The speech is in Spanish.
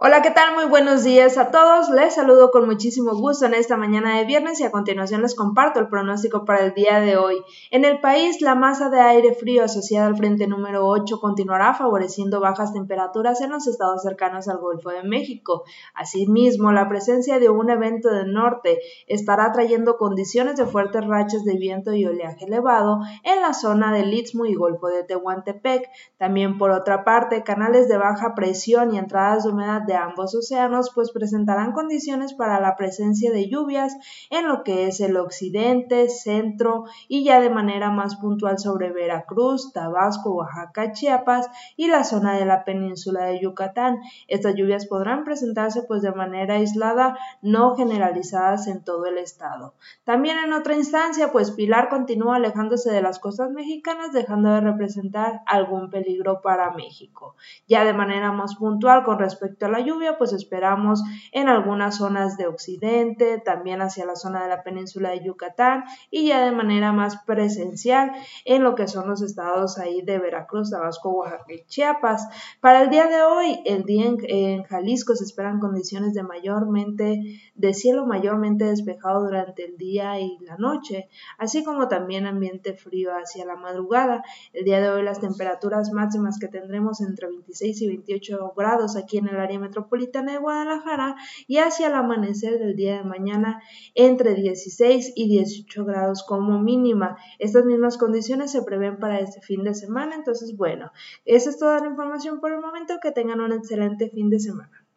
Hola, ¿qué tal? Muy buenos días a todos. Les saludo con muchísimo gusto en esta mañana de viernes y a continuación les comparto el pronóstico para el día de hoy. En el país, la masa de aire frío asociada al frente número 8 continuará favoreciendo bajas temperaturas en los estados cercanos al Golfo de México. Asimismo, la presencia de un evento del norte estará trayendo condiciones de fuertes rachas de viento y oleaje elevado en la zona del Istmo y Golfo de Tehuantepec. También, por otra parte, canales de baja presión y entradas de humedad de ambos océanos pues presentarán condiciones para la presencia de lluvias en lo que es el occidente, centro y ya de manera más puntual sobre Veracruz, Tabasco, Oaxaca, Chiapas y la zona de la península de Yucatán. Estas lluvias podrán presentarse pues de manera aislada, no generalizadas en todo el estado. También en otra instancia pues Pilar continúa alejándose de las costas mexicanas dejando de representar algún peligro para México. Ya de manera más puntual con respecto a la lluvia, pues esperamos en algunas zonas de occidente, también hacia la zona de la península de Yucatán y ya de manera más presencial en lo que son los estados ahí de Veracruz, Tabasco, Oaxaca y Chiapas. Para el día de hoy, el día en, Jalisco se esperan condiciones de mayormente, de cielo mayormente despejado durante el día y la noche, así como también ambiente frío hacia la madrugada. El día de hoy las temperaturas máximas que tendremos entre 26 y 28 grados aquí en el área metropolitana de Guadalajara y hacia el amanecer del día de mañana entre 16 y 18 grados como mínima. Estas mismas condiciones se prevén para este fin de semana, entonces bueno, esa es toda la información por el momento, que tengan un excelente fin de semana.